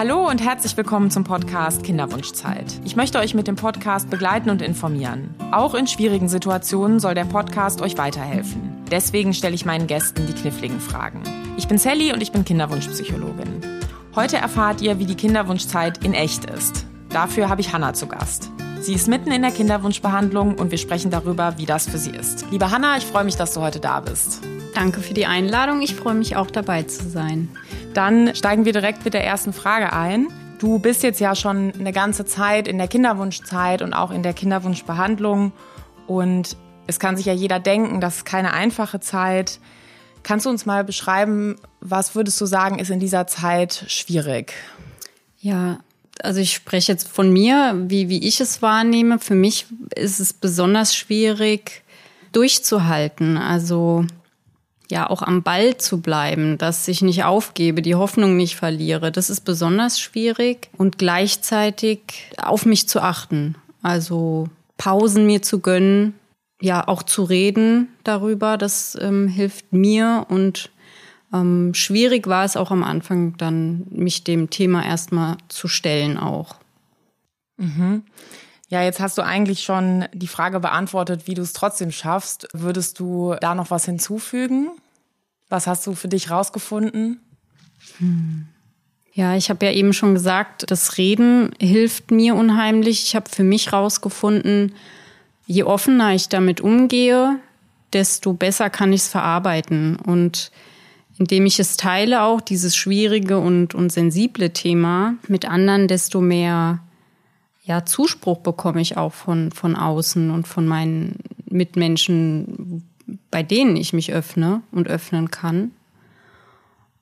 Hallo und herzlich willkommen zum Podcast Kinderwunschzeit. Ich möchte euch mit dem Podcast begleiten und informieren. Auch in schwierigen Situationen soll der Podcast euch weiterhelfen. Deswegen stelle ich meinen Gästen die kniffligen Fragen. Ich bin Sally und ich bin Kinderwunschpsychologin. Heute erfahrt ihr, wie die Kinderwunschzeit in echt ist. Dafür habe ich Hanna zu Gast. Sie ist mitten in der Kinderwunschbehandlung und wir sprechen darüber, wie das für sie ist. Liebe Hanna, ich freue mich, dass du heute da bist. Danke für die Einladung. Ich freue mich auch dabei zu sein. Dann steigen wir direkt mit der ersten Frage ein. Du bist jetzt ja schon eine ganze Zeit in der Kinderwunschzeit und auch in der Kinderwunschbehandlung. Und es kann sich ja jeder denken, das ist keine einfache Zeit. Kannst du uns mal beschreiben, was würdest du sagen, ist in dieser Zeit schwierig? Ja, also ich spreche jetzt von mir, wie, wie ich es wahrnehme. Für mich ist es besonders schwierig, durchzuhalten. Also ja, auch am Ball zu bleiben, dass ich nicht aufgebe, die Hoffnung nicht verliere. Das ist besonders schwierig und gleichzeitig auf mich zu achten. Also Pausen mir zu gönnen, ja, auch zu reden darüber, das ähm, hilft mir und ähm, schwierig war es auch am Anfang dann, mich dem Thema erstmal zu stellen auch. Mhm. Ja, jetzt hast du eigentlich schon die Frage beantwortet, wie du es trotzdem schaffst. Würdest du da noch was hinzufügen? Was hast du für dich rausgefunden? Hm. Ja, ich habe ja eben schon gesagt, das Reden hilft mir unheimlich. Ich habe für mich rausgefunden, je offener ich damit umgehe, desto besser kann ich es verarbeiten. Und indem ich es teile, auch dieses schwierige und, und sensible Thema mit anderen, desto mehr ja, Zuspruch bekomme ich auch von, von außen und von meinen Mitmenschen, bei denen ich mich öffne und öffnen kann.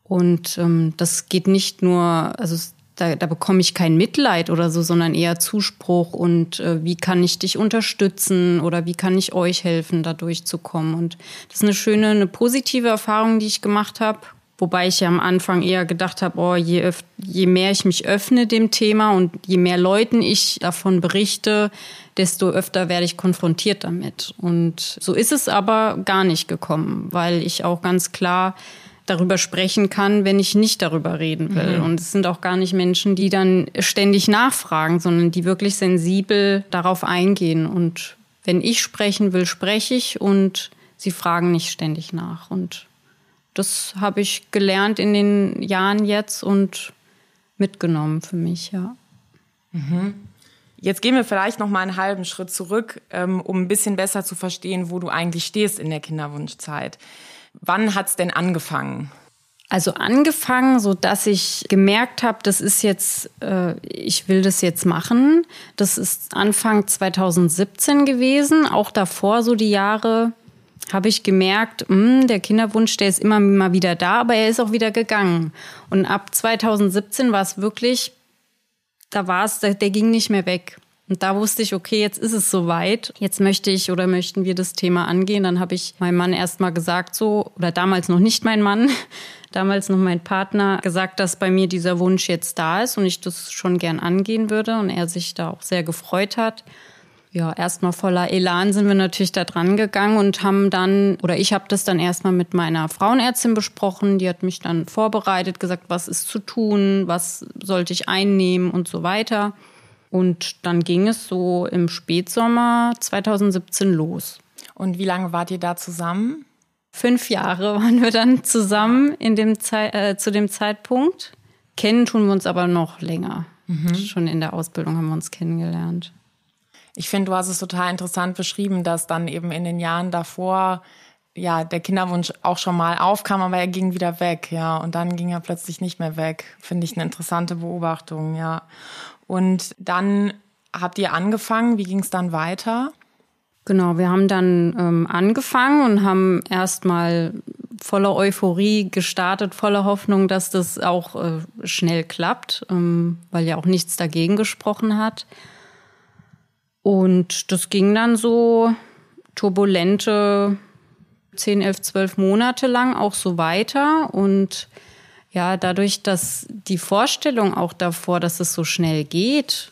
Und ähm, das geht nicht nur, also da, da bekomme ich kein Mitleid oder so, sondern eher Zuspruch und äh, wie kann ich dich unterstützen oder wie kann ich euch helfen, da durchzukommen. Und das ist eine schöne, eine positive Erfahrung, die ich gemacht habe. Wobei ich ja am Anfang eher gedacht habe, oh, je, je mehr ich mich öffne dem Thema und je mehr Leuten ich davon berichte, desto öfter werde ich konfrontiert damit. Und so ist es aber gar nicht gekommen, weil ich auch ganz klar darüber sprechen kann, wenn ich nicht darüber reden will. Mhm. Und es sind auch gar nicht Menschen, die dann ständig nachfragen, sondern die wirklich sensibel darauf eingehen. Und wenn ich sprechen will, spreche ich und sie fragen nicht ständig nach. Und das habe ich gelernt in den Jahren jetzt und mitgenommen für mich, ja. Mhm. Jetzt gehen wir vielleicht noch mal einen halben Schritt zurück, ähm, um ein bisschen besser zu verstehen, wo du eigentlich stehst in der Kinderwunschzeit. Wann hat's denn angefangen? Also angefangen, so dass ich gemerkt habe, das ist jetzt, äh, ich will das jetzt machen. Das ist Anfang 2017 gewesen. Auch davor, so die Jahre, habe ich gemerkt, mh, hm, der Kinderwunsch, der ist immer mal wieder da, aber er ist auch wieder gegangen. Und ab 2017 war es wirklich, da war es, der, der ging nicht mehr weg. Und da wusste ich, okay, jetzt ist es soweit. Jetzt möchte ich oder möchten wir das Thema angehen. Dann habe ich meinem Mann erstmal gesagt, so, oder damals noch nicht mein Mann, damals noch mein Partner, gesagt, dass bei mir dieser Wunsch jetzt da ist und ich das schon gern angehen würde und er sich da auch sehr gefreut hat. Ja, erstmal voller Elan sind wir natürlich da dran gegangen und haben dann, oder ich habe das dann erstmal mit meiner Frauenärztin besprochen. Die hat mich dann vorbereitet, gesagt, was ist zu tun, was sollte ich einnehmen und so weiter. Und dann ging es so im Spätsommer 2017 los. Und wie lange wart ihr da zusammen? Fünf Jahre waren wir dann zusammen in dem Ze äh, zu dem Zeitpunkt. Kennen tun wir uns aber noch länger. Mhm. Schon in der Ausbildung haben wir uns kennengelernt. Ich finde, du hast es total interessant beschrieben, dass dann eben in den Jahren davor ja der Kinderwunsch auch schon mal aufkam, aber er ging wieder weg, ja, und dann ging er plötzlich nicht mehr weg. Finde ich eine interessante Beobachtung, ja. Und dann habt ihr angefangen. Wie ging es dann weiter? Genau, wir haben dann ähm, angefangen und haben erstmal voller Euphorie gestartet, voller Hoffnung, dass das auch äh, schnell klappt, ähm, weil ja auch nichts dagegen gesprochen hat. Und das ging dann so turbulente 10, 11, 12 Monate lang auch so weiter. Und ja, dadurch, dass die Vorstellung auch davor, dass es so schnell geht,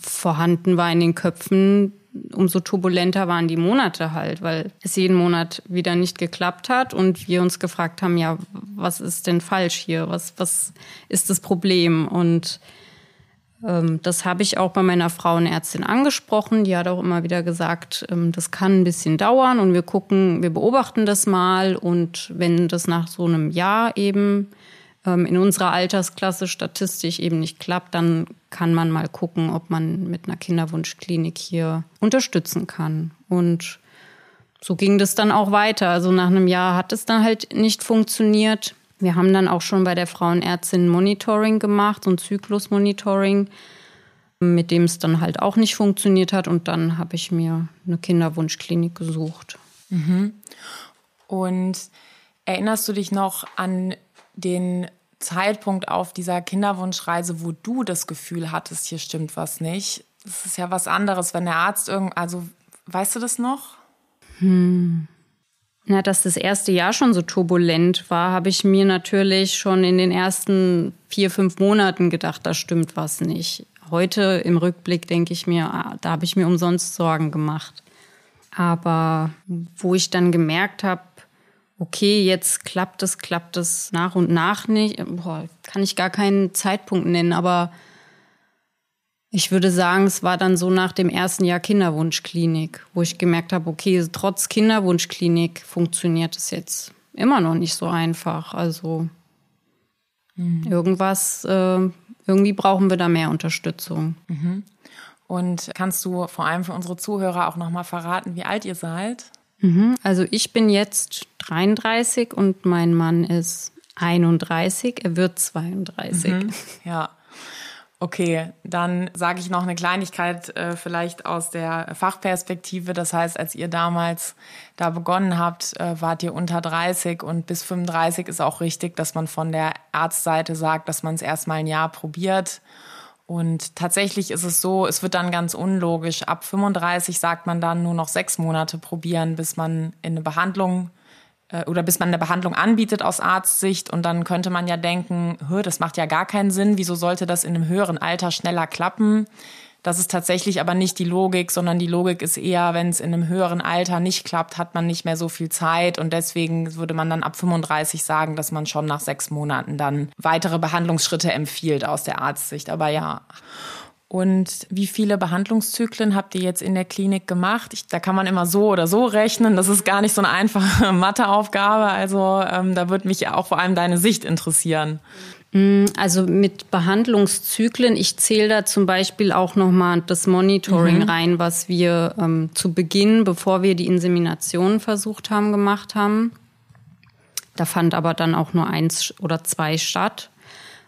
vorhanden war in den Köpfen umso turbulenter waren die Monate halt, weil es jeden Monat wieder nicht geklappt hat und wir uns gefragt haben, ja, was ist denn falsch hier? Was, was ist das Problem? Und das habe ich auch bei meiner Frauenärztin angesprochen. Die hat auch immer wieder gesagt, ähm, das kann ein bisschen dauern und wir gucken, wir beobachten das mal und wenn das nach so einem Jahr eben ähm, in unserer Altersklasse statistisch eben nicht klappt, dann kann man mal gucken, ob man mit einer Kinderwunschklinik hier unterstützen kann. Und so ging das dann auch weiter. Also nach einem Jahr hat es dann halt nicht funktioniert. Wir haben dann auch schon bei der Frauenärztin Monitoring gemacht, ein Zyklusmonitoring, mit dem es dann halt auch nicht funktioniert hat. Und dann habe ich mir eine Kinderwunschklinik gesucht. Mhm. Und erinnerst du dich noch an den Zeitpunkt auf dieser Kinderwunschreise, wo du das Gefühl hattest, hier stimmt was nicht? Das ist ja was anderes, wenn der Arzt irgend, also weißt du das noch? Hm. Na, dass das erste Jahr schon so turbulent war, habe ich mir natürlich schon in den ersten vier, fünf Monaten gedacht, da stimmt was nicht. Heute im Rückblick denke ich mir, ah, da habe ich mir umsonst Sorgen gemacht. Aber wo ich dann gemerkt habe, okay, jetzt klappt es, klappt es nach und nach nicht. Boah, kann ich gar keinen Zeitpunkt nennen, aber ich würde sagen, es war dann so nach dem ersten Jahr Kinderwunschklinik, wo ich gemerkt habe, okay, trotz Kinderwunschklinik funktioniert es jetzt immer noch nicht so einfach. Also mhm. irgendwas, äh, irgendwie brauchen wir da mehr Unterstützung. Mhm. Und kannst du vor allem für unsere Zuhörer auch noch mal verraten, wie alt ihr seid? Mhm. Also ich bin jetzt 33 und mein Mann ist 31. Er wird 32. Mhm. Ja. Okay, dann sage ich noch eine Kleinigkeit äh, vielleicht aus der Fachperspektive. Das heißt, als ihr damals da begonnen habt, äh, wart ihr unter 30 und bis 35 ist auch richtig, dass man von der Arztseite sagt, dass man es erstmal ein Jahr probiert und tatsächlich ist es so, es wird dann ganz unlogisch. Ab 35 sagt man dann nur noch sechs Monate probieren, bis man in eine Behandlung äh, oder bis man eine Behandlung anbietet aus Arztsicht. Und dann könnte man ja denken, das macht ja gar keinen Sinn. Wieso sollte das in einem höheren Alter schneller klappen? Das ist tatsächlich aber nicht die Logik, sondern die Logik ist eher, wenn es in einem höheren Alter nicht klappt, hat man nicht mehr so viel Zeit und deswegen würde man dann ab 35 sagen, dass man schon nach sechs Monaten dann weitere Behandlungsschritte empfiehlt aus der Arztsicht. Aber ja. Und wie viele Behandlungszyklen habt ihr jetzt in der Klinik gemacht? Ich, da kann man immer so oder so rechnen. Das ist gar nicht so eine einfache Matheaufgabe. Also ähm, da würde mich auch vor allem deine Sicht interessieren. Mm, also mit Behandlungszyklen, ich zähle da zum Beispiel auch nochmal das Monitoring mhm. rein, was wir ähm, zu Beginn, bevor wir die Insemination versucht haben, gemacht haben. Da fand aber dann auch nur eins oder zwei statt.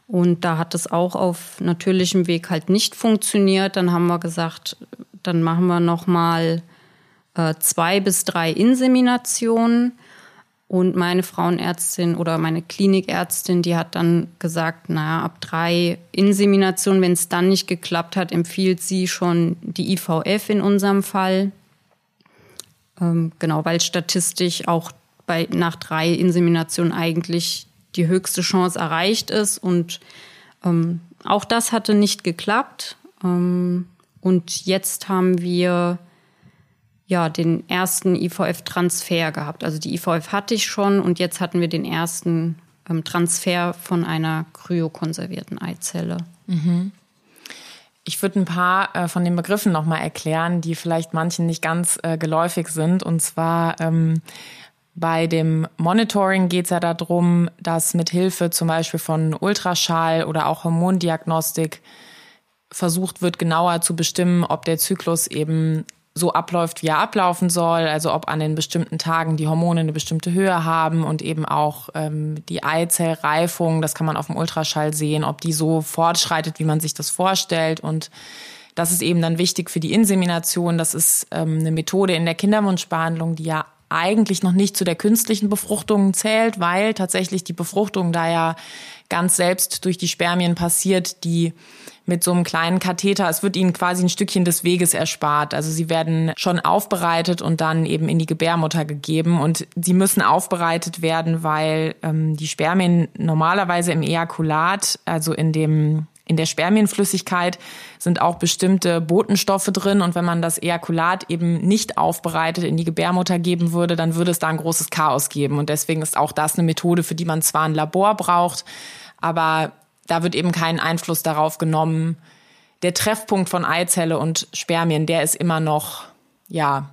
Und da hat es auch auf natürlichem Weg halt nicht funktioniert. Dann haben wir gesagt, dann machen wir nochmal äh, zwei bis drei Inseminationen. Und meine Frauenärztin oder meine Klinikärztin, die hat dann gesagt, naja, ab drei Inseminationen, wenn es dann nicht geklappt hat, empfiehlt sie schon die IVF in unserem Fall. Ähm, genau, weil statistisch auch bei, nach drei Inseminationen eigentlich die höchste Chance erreicht ist. Und ähm, auch das hatte nicht geklappt. Ähm, und jetzt haben wir ja, den ersten IVF-Transfer gehabt. Also die IVF hatte ich schon und jetzt hatten wir den ersten ähm, Transfer von einer kryokonservierten Eizelle. Mhm. Ich würde ein paar äh, von den Begriffen nochmal erklären, die vielleicht manchen nicht ganz äh, geläufig sind. Und zwar ähm, bei dem Monitoring geht es ja darum, dass mit Hilfe zum Beispiel von Ultraschall oder auch Hormondiagnostik versucht wird, genauer zu bestimmen, ob der Zyklus eben so abläuft, wie er ablaufen soll. Also ob an den bestimmten Tagen die Hormone eine bestimmte Höhe haben und eben auch ähm, die Eizellreifung, das kann man auf dem Ultraschall sehen, ob die so fortschreitet, wie man sich das vorstellt. Und das ist eben dann wichtig für die Insemination. Das ist ähm, eine Methode in der Kinderwunschbehandlung, die ja eigentlich noch nicht zu der künstlichen Befruchtung zählt, weil tatsächlich die Befruchtung da ja ganz selbst durch die Spermien passiert, die mit so einem kleinen Katheter, es wird ihnen quasi ein Stückchen des Weges erspart. Also sie werden schon aufbereitet und dann eben in die Gebärmutter gegeben. Und sie müssen aufbereitet werden, weil ähm, die Spermien normalerweise im Ejakulat, also in dem In der Spermienflüssigkeit sind auch bestimmte Botenstoffe drin und wenn man das Ejakulat eben nicht aufbereitet in die Gebärmutter geben würde, dann würde es da ein großes Chaos geben. Und deswegen ist auch das eine Methode, für die man zwar ein Labor braucht, aber da wird eben kein Einfluss darauf genommen. Der Treffpunkt von Eizelle und Spermien, der ist immer noch, ja,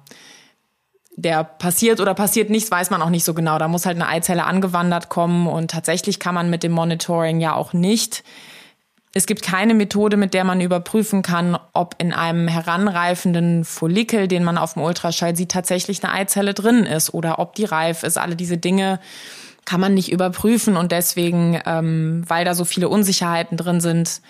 der passiert oder passiert nichts, weiß man auch nicht so genau. Da muss halt eine Eizelle angewandert kommen und tatsächlich kann man mit dem Monitoring ja auch nicht es gibt keine Methode, mit der man überprüfen kann, ob in einem heranreifenden Follikel, den man auf dem Ultraschall sieht, tatsächlich eine Eizelle drin ist oder ob die reif ist. Alle diese Dinge kann man nicht überprüfen und deswegen, ähm, weil da so viele Unsicherheiten drin sind,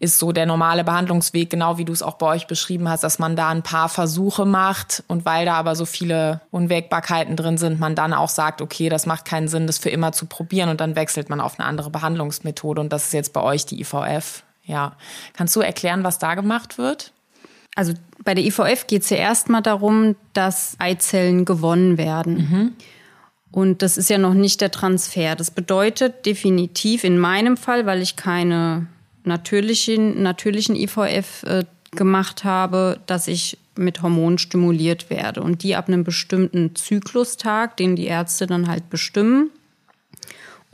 ist so der normale Behandlungsweg, genau wie du es auch bei euch beschrieben hast, dass man da ein paar Versuche macht und weil da aber so viele Unwägbarkeiten drin sind, man dann auch sagt, okay, das macht keinen Sinn, das für immer zu probieren und dann wechselt man auf eine andere Behandlungsmethode und das ist jetzt bei euch die IVF. Ja. Kannst du erklären, was da gemacht wird? Also bei der IVF geht es ja erstmal darum, dass Eizellen gewonnen werden. Mhm. Und das ist ja noch nicht der Transfer. Das bedeutet definitiv in meinem Fall, weil ich keine natürlichen, natürlichen IVF äh, gemacht habe, dass ich mit Hormonen stimuliert werde. Und die ab einem bestimmten Zyklustag, den die Ärzte dann halt bestimmen,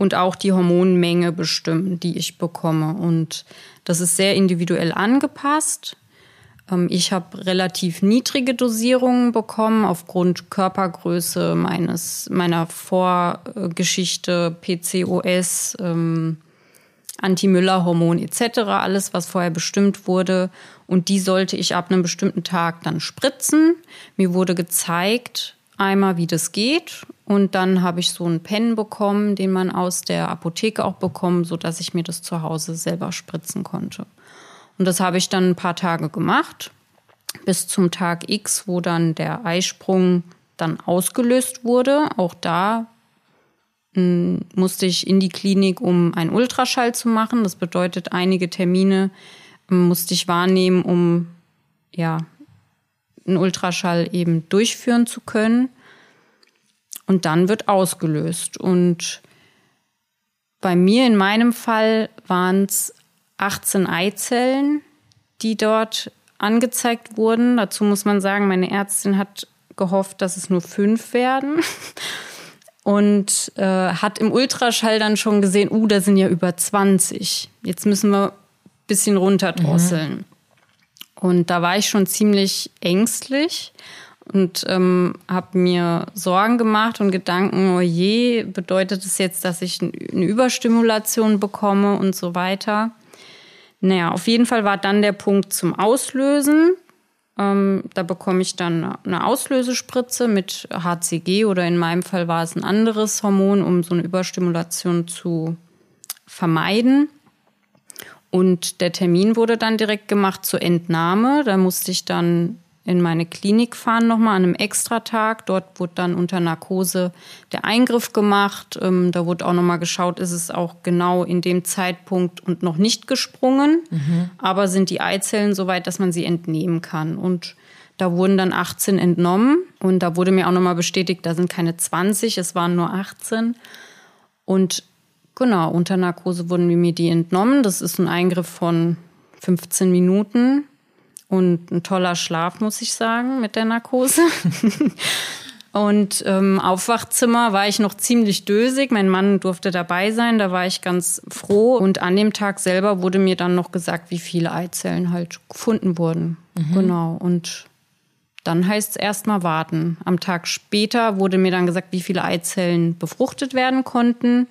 und auch die Hormonmenge bestimmen, die ich bekomme. Und das ist sehr individuell angepasst. Ähm, ich habe relativ niedrige Dosierungen bekommen aufgrund Körpergröße meines, meiner Vorgeschichte, PCOS, ähm, Anti-Müller-Hormon etc., alles, was vorher bestimmt wurde. Und die sollte ich ab einem bestimmten Tag dann spritzen. Mir wurde gezeigt, einmal, wie das geht. Und dann habe ich so einen Pen bekommen, den man aus der Apotheke auch bekommen, sodass ich mir das zu Hause selber spritzen konnte. Und das habe ich dann ein paar Tage gemacht, bis zum Tag X, wo dann der Eisprung dann ausgelöst wurde. Auch da musste ich in die Klinik, um einen Ultraschall zu machen. Das bedeutet, einige Termine musste ich wahrnehmen, um ja, einen Ultraschall eben durchführen zu können. Und dann wird ausgelöst. Und bei mir in meinem Fall waren es 18 Eizellen, die dort angezeigt wurden. Dazu muss man sagen, meine Ärztin hat gehofft, dass es nur fünf werden und äh, hat im Ultraschall dann schon gesehen, uh, da sind ja über 20. Jetzt müssen wir ein bisschen runterdrosseln. Mhm. Und da war ich schon ziemlich ängstlich und ähm, habe mir Sorgen gemacht und Gedanken, oh je, bedeutet es das jetzt, dass ich eine Überstimulation bekomme und so weiter. Naja, auf jeden Fall war dann der Punkt zum Auslösen. Ähm, da bekomme ich dann eine Auslösespritze mit HCG oder in meinem Fall war es ein anderes Hormon, um so eine Überstimulation zu vermeiden. Und der Termin wurde dann direkt gemacht zur Entnahme. Da musste ich dann in meine Klinik fahren nochmal an einem Extratag. Dort wurde dann unter Narkose der Eingriff gemacht. Ähm, da wurde auch nochmal geschaut, ist es auch genau in dem Zeitpunkt und noch nicht gesprungen. Mhm. Aber sind die Eizellen so weit, dass man sie entnehmen kann. Und da wurden dann 18 entnommen. Und da wurde mir auch nochmal bestätigt, da sind keine 20, es waren nur 18. Und genau, unter Narkose wurden mir die entnommen. Das ist ein Eingriff von 15 Minuten und ein toller Schlaf, muss ich sagen, mit der Narkose. und ähm, Aufwachzimmer war ich noch ziemlich dösig. Mein Mann durfte dabei sein, da war ich ganz froh. Und an dem Tag selber wurde mir dann noch gesagt, wie viele Eizellen halt gefunden wurden. Mhm. Genau. Und dann heißt es erstmal warten. Am Tag später wurde mir dann gesagt, wie viele Eizellen befruchtet werden konnten.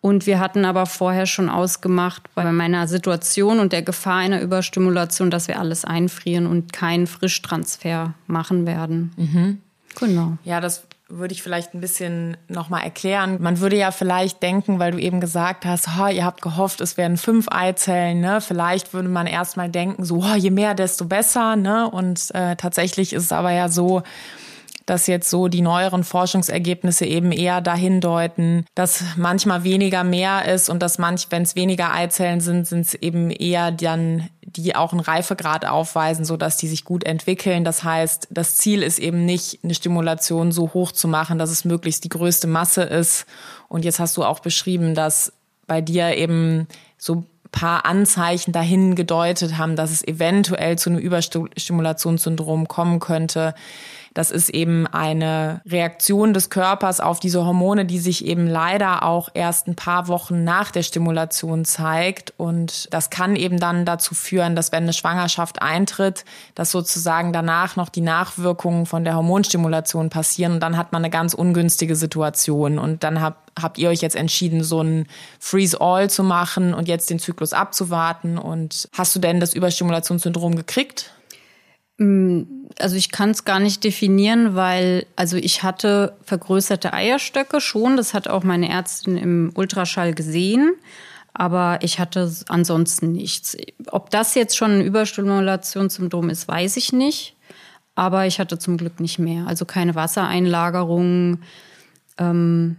Und wir hatten aber vorher schon ausgemacht bei meiner Situation und der Gefahr einer Überstimulation, dass wir alles einfrieren und keinen Frischtransfer machen werden. Mhm. Genau. Ja, das würde ich vielleicht ein bisschen nochmal erklären. Man würde ja vielleicht denken, weil du eben gesagt hast, oh, ihr habt gehofft, es werden fünf Eizellen, ne? Vielleicht würde man erstmal denken, so, oh, je mehr, desto besser, ne? Und äh, tatsächlich ist es aber ja so, dass jetzt so die neueren Forschungsergebnisse eben eher dahin deuten, dass manchmal weniger mehr ist und dass manch, wenn es weniger Eizellen sind, sind es eben eher dann die auch einen Reifegrad aufweisen, so dass die sich gut entwickeln. Das heißt, das Ziel ist eben nicht, eine Stimulation so hoch zu machen, dass es möglichst die größte Masse ist. Und jetzt hast du auch beschrieben, dass bei dir eben so paar Anzeichen dahin gedeutet haben, dass es eventuell zu einem Überstimulationssyndrom kommen könnte. Das ist eben eine Reaktion des Körpers auf diese Hormone, die sich eben leider auch erst ein paar Wochen nach der Stimulation zeigt. Und das kann eben dann dazu führen, dass wenn eine Schwangerschaft eintritt, dass sozusagen danach noch die Nachwirkungen von der Hormonstimulation passieren. Und dann hat man eine ganz ungünstige Situation. Und dann habt, habt ihr euch jetzt entschieden, so ein Freeze-All zu machen und jetzt den Zyklus abzuwarten. Und hast du denn das Überstimulationssyndrom gekriegt? Mm, also ich kann es gar nicht definieren, weil also ich hatte vergrößerte Eierstöcke schon, das hat auch meine Ärztin im Ultraschall gesehen, aber ich hatte ansonsten nichts. Ob das jetzt schon ein Überstimulationssyndrom ist, weiß ich nicht, aber ich hatte zum Glück nicht mehr. Also keine Wassereinlagerung, ähm,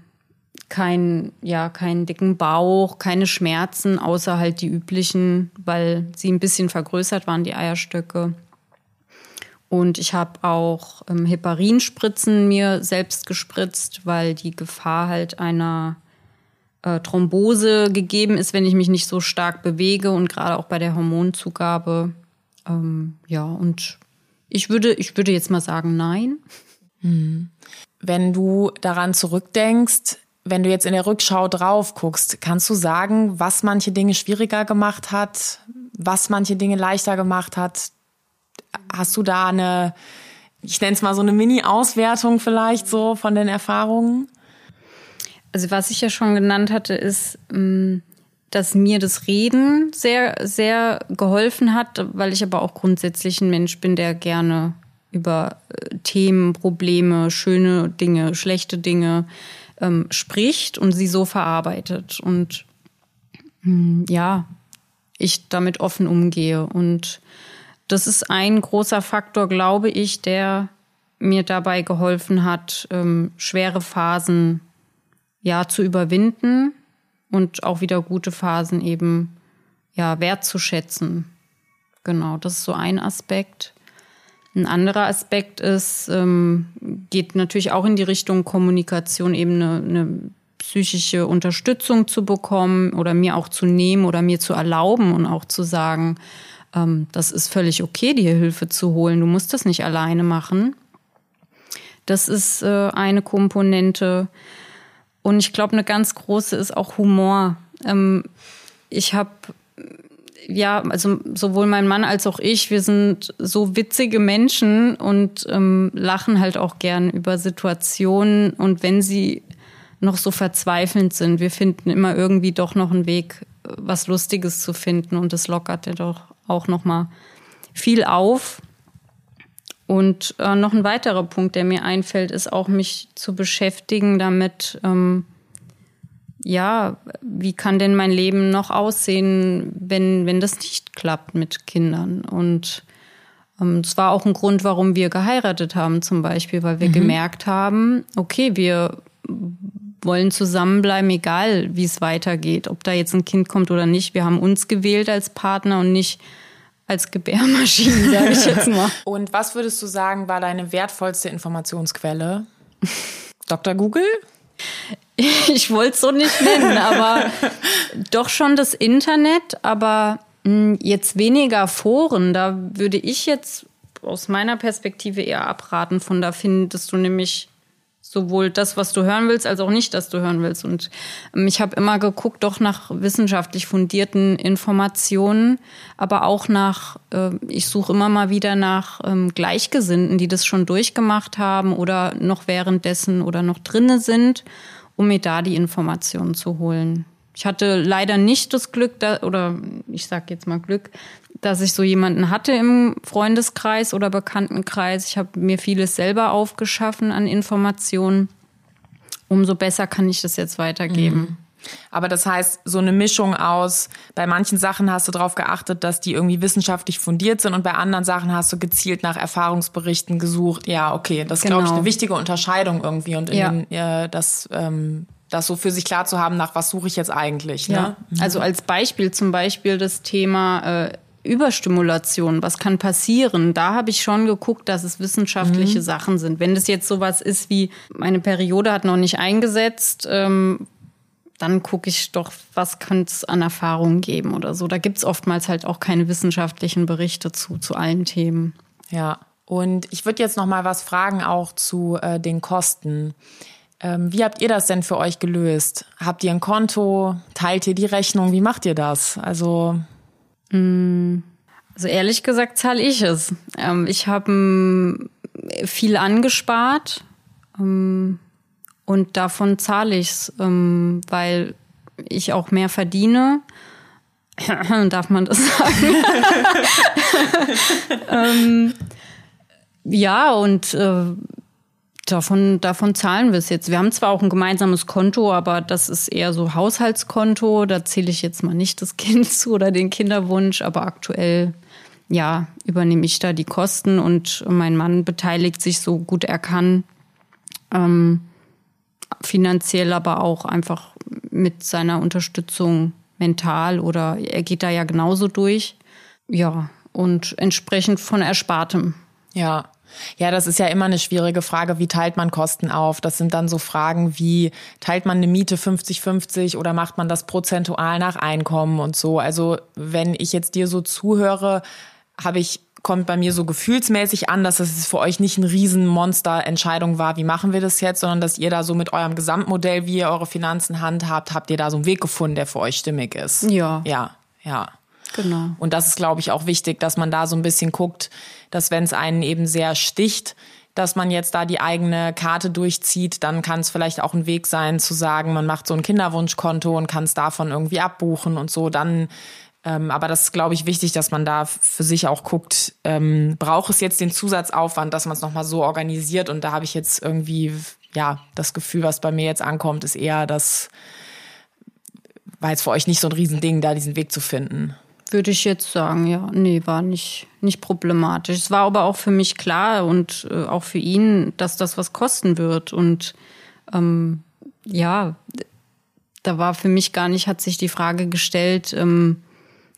kein, ja, keinen dicken Bauch, keine Schmerzen, außer halt die üblichen, weil sie ein bisschen vergrößert waren, die Eierstöcke. Und ich habe auch ähm, Heparinspritzen mir selbst gespritzt, weil die Gefahr halt einer äh, Thrombose gegeben ist, wenn ich mich nicht so stark bewege und gerade auch bei der Hormonzugabe. Ähm, ja, und ich würde, ich würde jetzt mal sagen, nein. Hm. Wenn du daran zurückdenkst, wenn du jetzt in der Rückschau drauf guckst, kannst du sagen, was manche Dinge schwieriger gemacht hat, was manche Dinge leichter gemacht hat, Hast du da eine, ich nenne es mal so eine Mini-Auswertung vielleicht so von den Erfahrungen? Also was ich ja schon genannt hatte, ist, mm, dass mir das Reden sehr, sehr geholfen hat, weil ich aber auch grundsätzlich ein Mensch bin, der gerne über äh, Themen, Probleme, schöne Dinge, schlechte Dinge ähm, spricht und sie so verarbeitet. Und mm, ja, ich damit offen umgehe. Und das ist ein großer Faktor, glaube ich, der mir dabei geholfen hat, ähm, schwere Phasen ja zu überwinden und auch wieder gute Phasen eben ja wertzuschätzen. Genau, das ist so ein Aspekt. Ein anderer Aspekt ist, ähm, geht natürlich auch in die Richtung Kommunikation, eben eine, eine psychische Unterstützung zu bekommen oder mir auch zu nehmen oder mir zu erlauben und auch zu sagen, ähm, das ist völlig okay, dir Hilfe zu holen. Du musst das nicht alleine machen. Das ist äh, eine Komponente. Und ich glaube, eine ganz große ist auch Humor. Ähm, ich habe ja, also sowohl mein Mann als auch ich, wir sind so witzige Menschen und ähm, lachen halt auch gern über Situationen. Und wenn sie noch so verzweifelnd sind, wir finden immer irgendwie doch noch einen Weg, was Lustiges zu finden. Und das lockert ja doch auch noch mal viel auf. Und äh, noch ein weiterer Punkt, der mir einfällt, ist auch mich zu beschäftigen damit, ähm, ja, wie kann denn mein Leben noch aussehen, wenn, wenn das nicht klappt mit Kindern? Und ähm, das war auch ein Grund, warum wir geheiratet haben, zum Beispiel, weil wir mhm. gemerkt haben, okay, wir wollen zusammenbleiben, egal wie es weitergeht, ob da jetzt ein Kind kommt oder nicht. Wir haben uns gewählt als Partner und nicht als Gebärmaschine, sage ich jetzt mal. Und was würdest du sagen, war deine wertvollste Informationsquelle? Dr. Google? Ich wollte es so nicht nennen, aber doch schon das Internet, aber hm, jetzt weniger Foren. Da würde ich jetzt aus meiner Perspektive eher abraten. Von da findest du nämlich sowohl das, was du hören willst, als auch nicht, das du hören willst. Und ähm, ich habe immer geguckt, doch nach wissenschaftlich fundierten Informationen, aber auch nach, äh, ich suche immer mal wieder nach ähm, Gleichgesinnten, die das schon durchgemacht haben oder noch währenddessen oder noch drinne sind, um mir da die Informationen zu holen. Ich hatte leider nicht das Glück, da, oder ich sage jetzt mal Glück, dass ich so jemanden hatte im Freundeskreis oder Bekanntenkreis. Ich habe mir vieles selber aufgeschaffen an Informationen. Umso besser kann ich das jetzt weitergeben. Mhm. Aber das heißt, so eine Mischung aus, bei manchen Sachen hast du darauf geachtet, dass die irgendwie wissenschaftlich fundiert sind und bei anderen Sachen hast du gezielt nach Erfahrungsberichten gesucht. Ja, okay, das ist, genau. glaube ich, eine wichtige Unterscheidung irgendwie und ja. den, äh, das ähm, das so für sich klar zu haben, nach was suche ich jetzt eigentlich. Ne? Ja. Mhm. Also als Beispiel zum Beispiel das Thema äh, Überstimulation, was kann passieren? Da habe ich schon geguckt, dass es wissenschaftliche mhm. Sachen sind. Wenn das jetzt sowas ist wie, meine Periode hat noch nicht eingesetzt, ähm, dann gucke ich doch, was könnte es an Erfahrungen geben oder so. Da gibt es oftmals halt auch keine wissenschaftlichen Berichte zu, zu allen Themen. Ja, und ich würde jetzt noch mal was fragen auch zu äh, den Kosten. Ähm, wie habt ihr das denn für euch gelöst? Habt ihr ein Konto? Teilt ihr die Rechnung? Wie macht ihr das? Also also ehrlich gesagt zahle ich es. Ähm, ich habe viel angespart ähm, und davon zahle ich es, ähm, weil ich auch mehr verdiene. Darf man das sagen? ähm, ja, und äh, davon, davon zahlen wir es jetzt. Wir haben zwar auch ein gemeinsames Konto, aber das ist eher so Haushaltskonto. Da zähle ich jetzt mal nicht das Kind zu oder den Kinderwunsch, aber aktuell ja, übernehme ich da die Kosten und mein Mann beteiligt sich so gut er kann. Ähm, finanziell, aber auch einfach mit seiner Unterstützung mental oder er geht da ja genauso durch. Ja, und entsprechend von Erspartem. Ja. Ja, das ist ja immer eine schwierige Frage. Wie teilt man Kosten auf? Das sind dann so Fragen wie, teilt man eine Miete 50-50 oder macht man das prozentual nach Einkommen und so? Also, wenn ich jetzt dir so zuhöre, habe ich kommt bei mir so gefühlsmäßig an, dass es für euch nicht ein Riesenmonster-Entscheidung war, wie machen wir das jetzt, sondern dass ihr da so mit eurem Gesamtmodell, wie ihr eure Finanzen handhabt, habt ihr da so einen Weg gefunden, der für euch stimmig ist. Ja. Ja, ja. Genau. Und das ist, glaube ich, auch wichtig, dass man da so ein bisschen guckt, dass wenn es einen eben sehr sticht, dass man jetzt da die eigene Karte durchzieht, dann kann es vielleicht auch ein Weg sein zu sagen, man macht so ein Kinderwunschkonto und kann es davon irgendwie abbuchen und so. Dann ähm, aber das ist, glaube ich, wichtig, dass man da für sich auch guckt, ähm, braucht es jetzt den Zusatzaufwand, dass man es nochmal so organisiert. Und da habe ich jetzt irgendwie, ja, das Gefühl, was bei mir jetzt ankommt, ist eher, das war jetzt für euch nicht so ein Riesending, da diesen Weg zu finden. Würde ich jetzt sagen, ja. Nee, war nicht, nicht problematisch. Es war aber auch für mich klar und äh, auch für ihn, dass das was kosten wird. Und ähm, ja, da war für mich gar nicht, hat sich die Frage gestellt, ähm,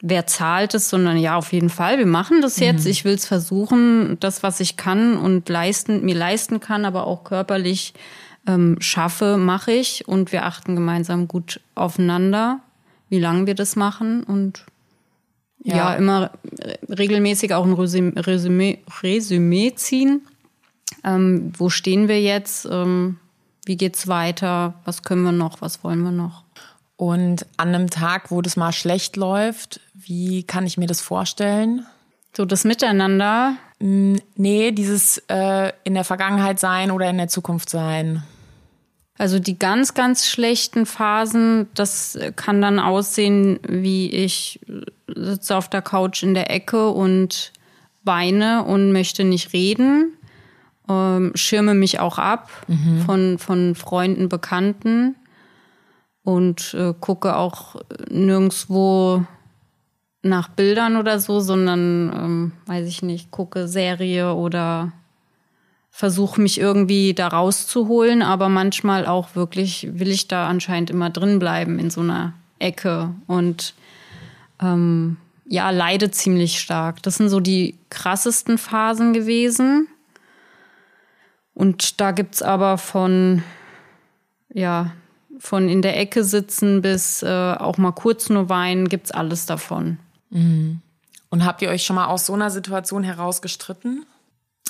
wer zahlt es, sondern ja, auf jeden Fall, wir machen das jetzt. Mhm. Ich will es versuchen, das, was ich kann und leisten, mir leisten kann, aber auch körperlich ähm, schaffe, mache ich. Und wir achten gemeinsam gut aufeinander, wie lange wir das machen und ja, ja immer regelmäßig auch ein Resümee, Resümee ziehen. Ähm, wo stehen wir jetzt? Ähm, wie geht's weiter? Was können wir noch? Was wollen wir noch? Und an einem Tag, wo das mal schlecht läuft, wie kann ich mir das vorstellen? So das Miteinander? Nee, dieses äh, in der Vergangenheit sein oder in der Zukunft sein. Also die ganz, ganz schlechten Phasen, das kann dann aussehen, wie ich sitze auf der Couch in der Ecke und weine und möchte nicht reden, ähm, schirme mich auch ab mhm. von, von Freunden, Bekannten und äh, gucke auch nirgendwo nach Bildern oder so, sondern, ähm, weiß ich nicht, gucke Serie oder versuche mich irgendwie da rauszuholen, aber manchmal auch wirklich will ich da anscheinend immer drin bleiben in so einer Ecke und ähm, ja, leide ziemlich stark. Das sind so die krassesten Phasen gewesen. Und da gibt's aber von, ja, von in der Ecke sitzen bis äh, auch mal kurz nur weinen, gibt's alles davon. Mhm. Und habt ihr euch schon mal aus so einer Situation heraus gestritten?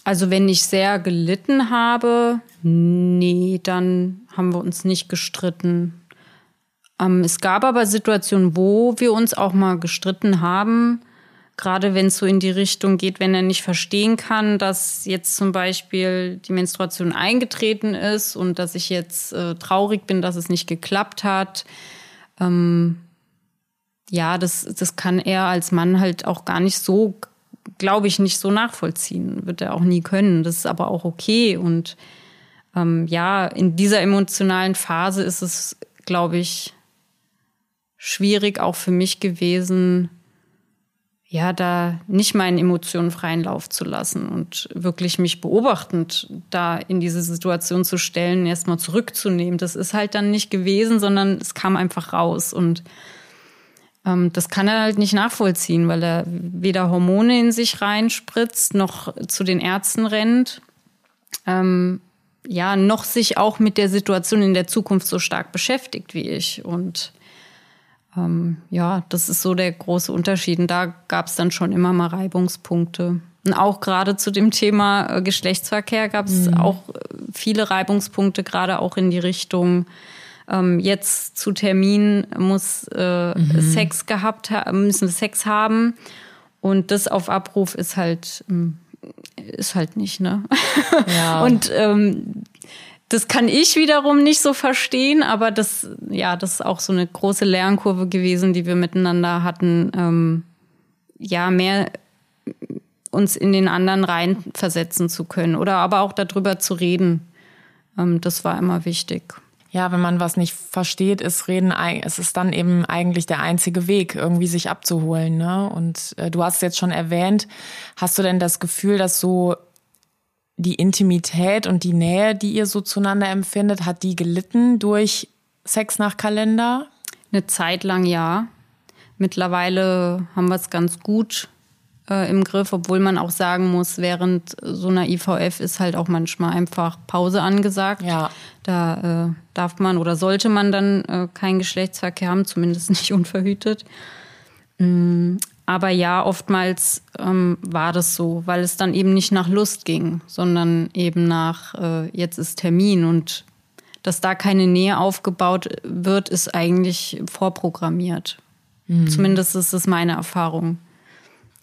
Also wenn ich sehr gelitten habe, nee, dann haben wir uns nicht gestritten. Ähm, es gab aber Situationen, wo wir uns auch mal gestritten haben gerade wenn es so in die Richtung geht, wenn er nicht verstehen kann, dass jetzt zum Beispiel die Menstruation eingetreten ist und dass ich jetzt äh, traurig bin, dass es nicht geklappt hat. Ähm, ja, das, das kann er als Mann halt auch gar nicht so, glaube ich, nicht so nachvollziehen. Wird er auch nie können. Das ist aber auch okay. Und ähm, ja, in dieser emotionalen Phase ist es, glaube ich, schwierig auch für mich gewesen, ja, da nicht meinen Emotionen freien Lauf zu lassen und wirklich mich beobachtend da in diese Situation zu stellen, erstmal zurückzunehmen. Das ist halt dann nicht gewesen, sondern es kam einfach raus. Und das kann er halt nicht nachvollziehen, weil er weder Hormone in sich reinspritzt, noch zu den Ärzten rennt. Ähm, ja noch sich auch mit der Situation in der Zukunft so stark beschäftigt wie ich. Und ähm, ja, das ist so der große Unterschied. Und da gab es dann schon immer mal Reibungspunkte. Und auch gerade zu dem Thema äh, Geschlechtsverkehr gab es mhm. auch äh, viele Reibungspunkte, gerade auch in die Richtung, ähm, jetzt zu Termin muss äh, mhm. Sex gehabt haben, müssen Sex haben. Und das auf Abruf ist halt, ähm, ist halt nicht, ne? Ja. Und ähm, das kann ich wiederum nicht so verstehen, aber das, ja, das ist auch so eine große Lernkurve gewesen, die wir miteinander hatten. Ähm, ja, mehr uns in den anderen reinversetzen zu können oder aber auch darüber zu reden. Ähm, das war immer wichtig. Ja, wenn man was nicht versteht, ist Reden, es ist dann eben eigentlich der einzige Weg, irgendwie sich abzuholen. Ne? Und äh, du hast es jetzt schon erwähnt, hast du denn das Gefühl, dass so die Intimität und die Nähe, die ihr so zueinander empfindet, hat die gelitten durch Sex nach Kalender? Eine Zeit lang ja. Mittlerweile haben wir es ganz gut äh, im Griff, obwohl man auch sagen muss, während so einer IVF ist halt auch manchmal einfach Pause angesagt. Ja. Da äh, darf man oder sollte man dann äh, keinen Geschlechtsverkehr haben, zumindest nicht unverhütet. Mm, aber ja, oftmals ähm, war das so, weil es dann eben nicht nach Lust ging, sondern eben nach, äh, jetzt ist Termin und dass da keine Nähe aufgebaut wird, ist eigentlich vorprogrammiert. Mhm. Zumindest ist es meine Erfahrung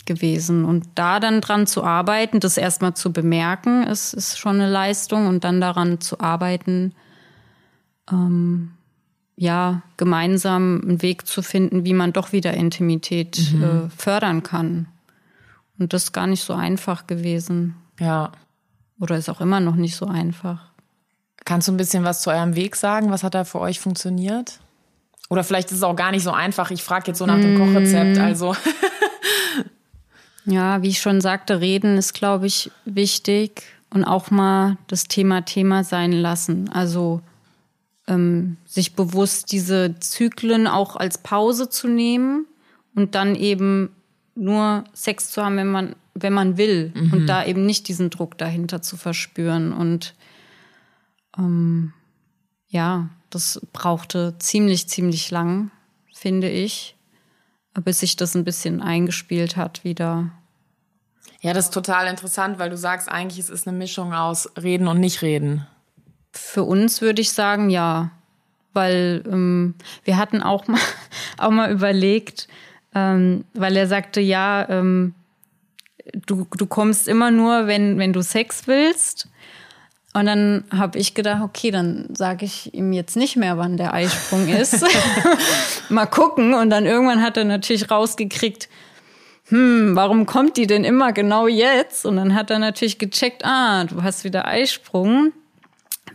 gewesen. Und da dann dran zu arbeiten, das erstmal zu bemerken, ist, ist schon eine Leistung und dann daran zu arbeiten, ähm, ja, gemeinsam einen Weg zu finden, wie man doch wieder Intimität mhm. äh, fördern kann. Und das ist gar nicht so einfach gewesen. Ja. Oder ist auch immer noch nicht so einfach. Kannst du ein bisschen was zu eurem Weg sagen? Was hat da für euch funktioniert? Oder vielleicht ist es auch gar nicht so einfach. Ich frage jetzt so nach dem mm. Kochrezept. Also. ja, wie ich schon sagte, reden ist, glaube ich, wichtig und auch mal das Thema Thema sein lassen. Also ähm, sich bewusst diese Zyklen auch als Pause zu nehmen und dann eben nur Sex zu haben, wenn man, wenn man will mhm. und da eben nicht diesen Druck dahinter zu verspüren. Und ähm, ja, das brauchte ziemlich, ziemlich lang, finde ich, bis sich das ein bisschen eingespielt hat wieder. Ja, das ist total interessant, weil du sagst eigentlich, es ist eine Mischung aus Reden und Nicht-Reden. Für uns würde ich sagen, ja. Weil ähm, wir hatten auch mal, auch mal überlegt, ähm, weil er sagte, ja, ähm, du, du kommst immer nur, wenn, wenn du Sex willst. Und dann habe ich gedacht, okay, dann sage ich ihm jetzt nicht mehr, wann der Eisprung ist. mal gucken. Und dann irgendwann hat er natürlich rausgekriegt, hm, warum kommt die denn immer genau jetzt? Und dann hat er natürlich gecheckt, ah, du hast wieder Eisprung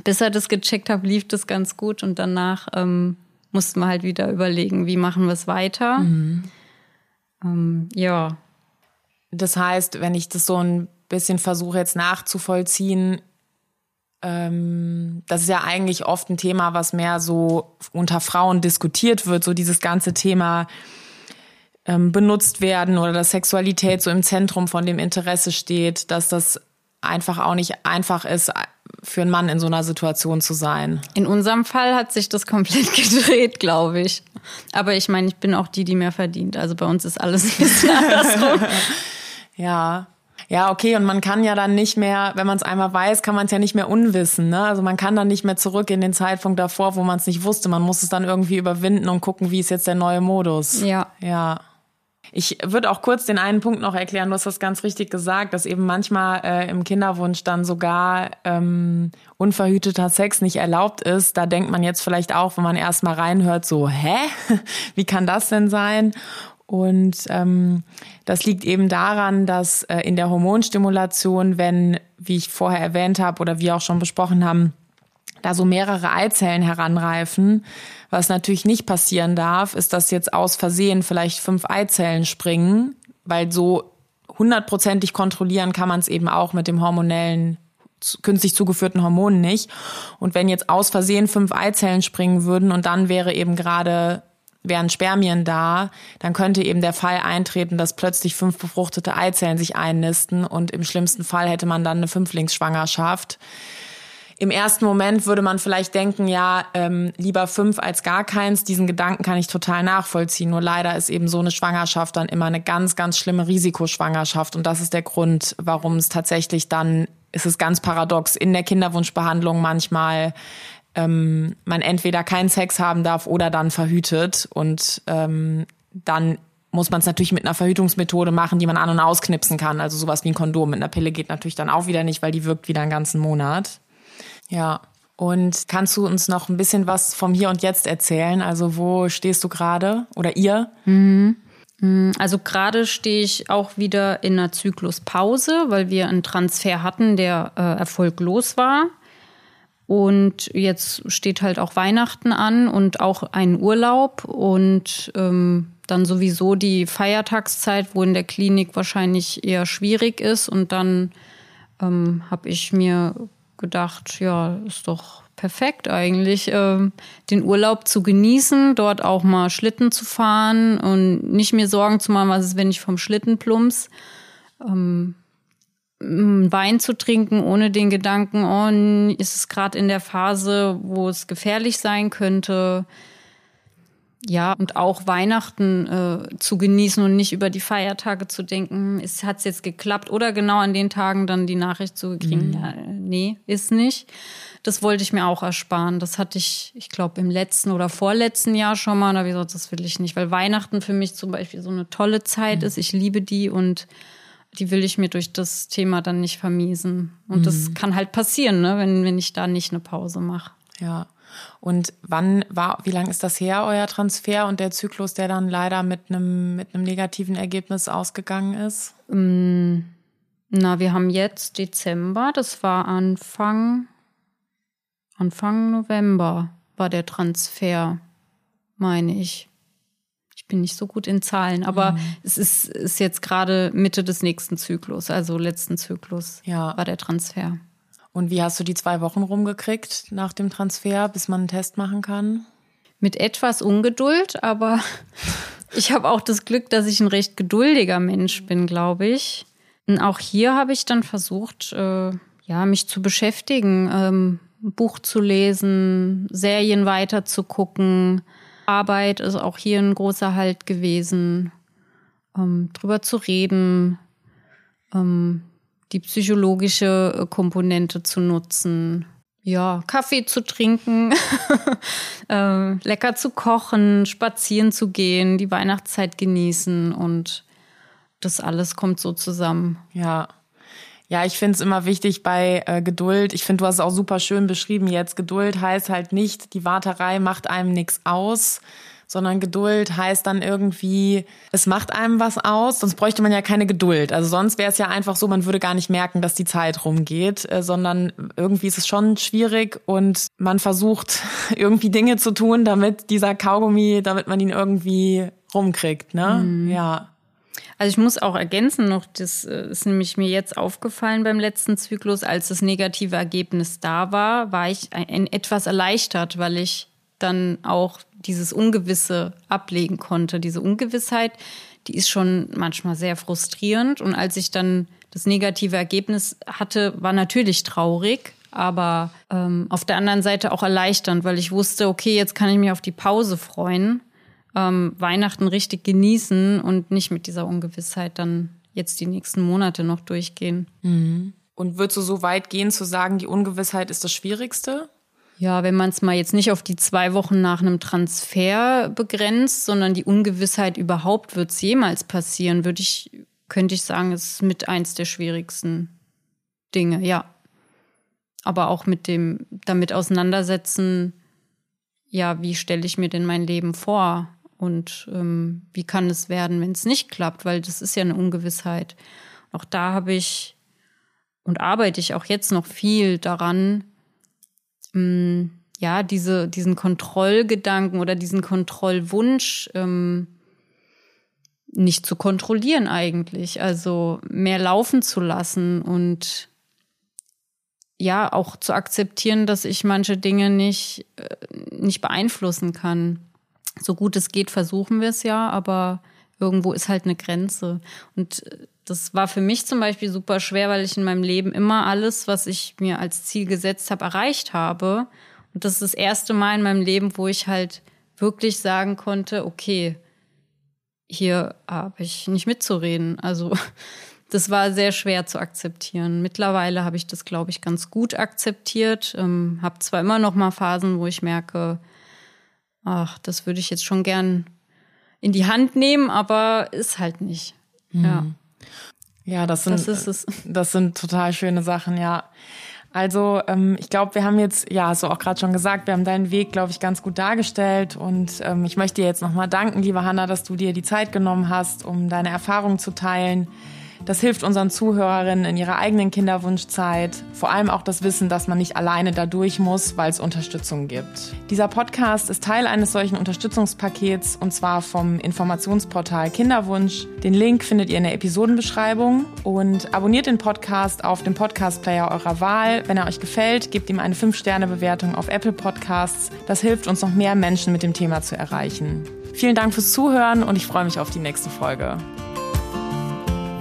bis er das gecheckt hat, lief das ganz gut und danach ähm, mussten wir halt wieder überlegen, wie machen wir es weiter. Mhm. Ähm, ja. Das heißt, wenn ich das so ein bisschen versuche jetzt nachzuvollziehen, ähm, das ist ja eigentlich oft ein Thema, was mehr so unter Frauen diskutiert wird, so dieses ganze Thema ähm, benutzt werden oder dass Sexualität so im Zentrum von dem Interesse steht, dass das einfach auch nicht einfach ist, für einen Mann in so einer Situation zu sein. In unserem Fall hat sich das komplett gedreht, glaube ich. Aber ich meine, ich bin auch die, die mehr verdient. Also bei uns ist alles ein bisschen andersrum. ja. Ja, okay, und man kann ja dann nicht mehr, wenn man es einmal weiß, kann man es ja nicht mehr unwissen. Ne? Also man kann dann nicht mehr zurück in den Zeitpunkt davor, wo man es nicht wusste. Man muss es dann irgendwie überwinden und gucken, wie ist jetzt der neue Modus. Ja. Ja. Ich würde auch kurz den einen Punkt noch erklären. Du hast das ganz richtig gesagt, dass eben manchmal äh, im Kinderwunsch dann sogar ähm, unverhüteter Sex nicht erlaubt ist. Da denkt man jetzt vielleicht auch, wenn man erst mal reinhört, so, hä? Wie kann das denn sein? Und ähm, das liegt eben daran, dass äh, in der Hormonstimulation, wenn, wie ich vorher erwähnt habe oder wir auch schon besprochen haben, da so mehrere Eizellen heranreifen. Was natürlich nicht passieren darf, ist, dass jetzt aus Versehen vielleicht fünf Eizellen springen, weil so hundertprozentig kontrollieren kann man es eben auch mit dem hormonellen künstlich zugeführten Hormonen nicht. Und wenn jetzt aus Versehen fünf Eizellen springen würden und dann wäre eben gerade wären Spermien da, dann könnte eben der Fall eintreten, dass plötzlich fünf befruchtete Eizellen sich einnisten und im schlimmsten Fall hätte man dann eine Fünflingsschwangerschaft im ersten Moment würde man vielleicht denken, ja, ähm, lieber fünf als gar keins. Diesen Gedanken kann ich total nachvollziehen. Nur leider ist eben so eine Schwangerschaft dann immer eine ganz, ganz schlimme Risikoschwangerschaft. Und das ist der Grund, warum es tatsächlich dann, ist es ganz paradox, in der Kinderwunschbehandlung manchmal ähm, man entweder keinen Sex haben darf oder dann verhütet. Und ähm, dann muss man es natürlich mit einer Verhütungsmethode machen, die man an- und ausknipsen kann. Also sowas wie ein Kondom. Mit einer Pille geht natürlich dann auch wieder nicht, weil die wirkt wieder einen ganzen Monat. Ja. Und kannst du uns noch ein bisschen was vom Hier und Jetzt erzählen? Also wo stehst du gerade oder ihr? Mhm. Also gerade stehe ich auch wieder in einer Zykluspause, weil wir einen Transfer hatten, der äh, erfolglos war. Und jetzt steht halt auch Weihnachten an und auch ein Urlaub und ähm, dann sowieso die Feiertagszeit, wo in der Klinik wahrscheinlich eher schwierig ist. Und dann ähm, habe ich mir gedacht, ja, ist doch perfekt eigentlich, ähm, den Urlaub zu genießen, dort auch mal Schlitten zu fahren und nicht mir Sorgen zu machen, was ist, wenn ich vom Schlitten plumps. Ähm, Wein zu trinken, ohne den Gedanken, oh, ist es gerade in der Phase, wo es gefährlich sein könnte. Ja, und auch Weihnachten äh, zu genießen und nicht über die Feiertage zu denken, hat es jetzt geklappt oder genau an den Tagen dann die Nachricht zu kriegen, mhm. ja, nee, ist nicht. Das wollte ich mir auch ersparen. Das hatte ich, ich glaube, im letzten oder vorletzten Jahr schon mal. Da habe ich gesagt, das will ich nicht, weil Weihnachten für mich zum Beispiel so eine tolle Zeit mhm. ist. Ich liebe die und die will ich mir durch das Thema dann nicht vermiesen. Und mhm. das kann halt passieren, ne, wenn, wenn ich da nicht eine Pause mache. Ja. Und wann war, wie lange ist das her, euer Transfer und der Zyklus, der dann leider mit einem, mit einem negativen Ergebnis ausgegangen ist? Mm, na, wir haben jetzt Dezember, das war Anfang, Anfang November war der Transfer, meine ich ich bin nicht so gut in Zahlen, aber mhm. es ist, ist jetzt gerade Mitte des nächsten Zyklus, also letzten Zyklus ja. war der Transfer. Und wie hast du die zwei Wochen rumgekriegt nach dem Transfer, bis man einen Test machen kann? Mit etwas Ungeduld, aber ich habe auch das Glück, dass ich ein recht geduldiger Mensch bin, glaube ich. Und auch hier habe ich dann versucht, äh, ja, mich zu beschäftigen, ähm, Buch zu lesen, Serien weiter zu gucken, Arbeit ist auch hier ein großer Halt gewesen, ähm, drüber zu reden, ähm, die psychologische äh, Komponente zu nutzen, ja, Kaffee zu trinken, äh, lecker zu kochen, spazieren zu gehen, die Weihnachtszeit genießen und das alles kommt so zusammen. Ja. Ja, ich finde es immer wichtig bei äh, Geduld. Ich finde, du hast es auch super schön beschrieben jetzt. Geduld heißt halt nicht, die Warterei macht einem nichts aus, sondern Geduld heißt dann irgendwie, es macht einem was aus, sonst bräuchte man ja keine Geduld. Also sonst wäre es ja einfach so, man würde gar nicht merken, dass die Zeit rumgeht, äh, sondern irgendwie ist es schon schwierig und man versucht irgendwie Dinge zu tun, damit dieser Kaugummi, damit man ihn irgendwie rumkriegt, ne? Mhm. Ja. Also ich muss auch ergänzen noch, das äh, ist nämlich mir jetzt aufgefallen beim letzten Zyklus, als das negative Ergebnis da war, war ich ein, etwas erleichtert, weil ich dann auch dieses Ungewisse ablegen konnte. Diese Ungewissheit, die ist schon manchmal sehr frustrierend. Und als ich dann das negative Ergebnis hatte, war natürlich traurig, aber ähm, auf der anderen Seite auch erleichternd, weil ich wusste, okay, jetzt kann ich mich auf die Pause freuen ähm, Weihnachten richtig genießen und nicht mit dieser Ungewissheit dann jetzt die nächsten Monate noch durchgehen. Mhm. Und würdest du so weit gehen zu sagen, die Ungewissheit ist das Schwierigste? Ja, wenn man es mal jetzt nicht auf die zwei Wochen nach einem Transfer begrenzt, sondern die Ungewissheit überhaupt, wird es jemals passieren, würde ich, könnte ich sagen, ist mit eins der schwierigsten Dinge, ja. Aber auch mit dem damit auseinandersetzen, ja, wie stelle ich mir denn mein Leben vor? Und ähm, wie kann es werden, wenn es nicht klappt? Weil das ist ja eine Ungewissheit. Auch da habe ich und arbeite ich auch jetzt noch viel daran, ähm, ja, diese, diesen Kontrollgedanken oder diesen Kontrollwunsch ähm, nicht zu kontrollieren eigentlich. Also mehr laufen zu lassen und ja, auch zu akzeptieren, dass ich manche Dinge nicht, äh, nicht beeinflussen kann so gut es geht, versuchen wir es ja, aber irgendwo ist halt eine Grenze. Und das war für mich zum Beispiel super schwer, weil ich in meinem Leben immer alles, was ich mir als Ziel gesetzt habe, erreicht habe. Und das ist das erste Mal in meinem Leben, wo ich halt wirklich sagen konnte, okay, hier habe ich nicht mitzureden. Also das war sehr schwer zu akzeptieren. Mittlerweile habe ich das, glaube ich, ganz gut akzeptiert. Ähm, habe zwar immer noch mal Phasen, wo ich merke, ach, das würde ich jetzt schon gern in die Hand nehmen, aber ist halt nicht. Mhm. Ja. Ja, das sind, das, das sind total schöne Sachen, ja. Also ähm, ich glaube, wir haben jetzt, ja, hast du auch gerade schon gesagt, wir haben deinen Weg, glaube ich, ganz gut dargestellt. Und ähm, ich möchte dir jetzt nochmal danken, liebe Hanna, dass du dir die Zeit genommen hast, um deine Erfahrungen zu teilen. Das hilft unseren Zuhörerinnen in ihrer eigenen Kinderwunschzeit. Vor allem auch das Wissen, dass man nicht alleine da durch muss, weil es Unterstützung gibt. Dieser Podcast ist Teil eines solchen Unterstützungspakets und zwar vom Informationsportal Kinderwunsch. Den Link findet ihr in der Episodenbeschreibung und abonniert den Podcast auf dem Podcast-Player eurer Wahl. Wenn er euch gefällt, gebt ihm eine 5-Sterne-Bewertung auf Apple Podcasts. Das hilft uns noch mehr Menschen mit dem Thema zu erreichen. Vielen Dank fürs Zuhören und ich freue mich auf die nächste Folge.